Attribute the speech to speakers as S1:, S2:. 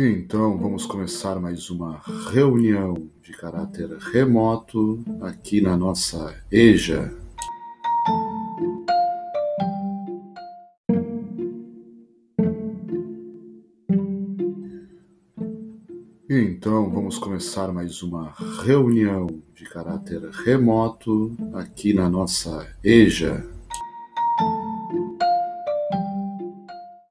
S1: Então, vamos começar mais uma reunião de caráter remoto aqui na nossa EJA. Então, vamos começar mais uma reunião de caráter remoto aqui na nossa EJA.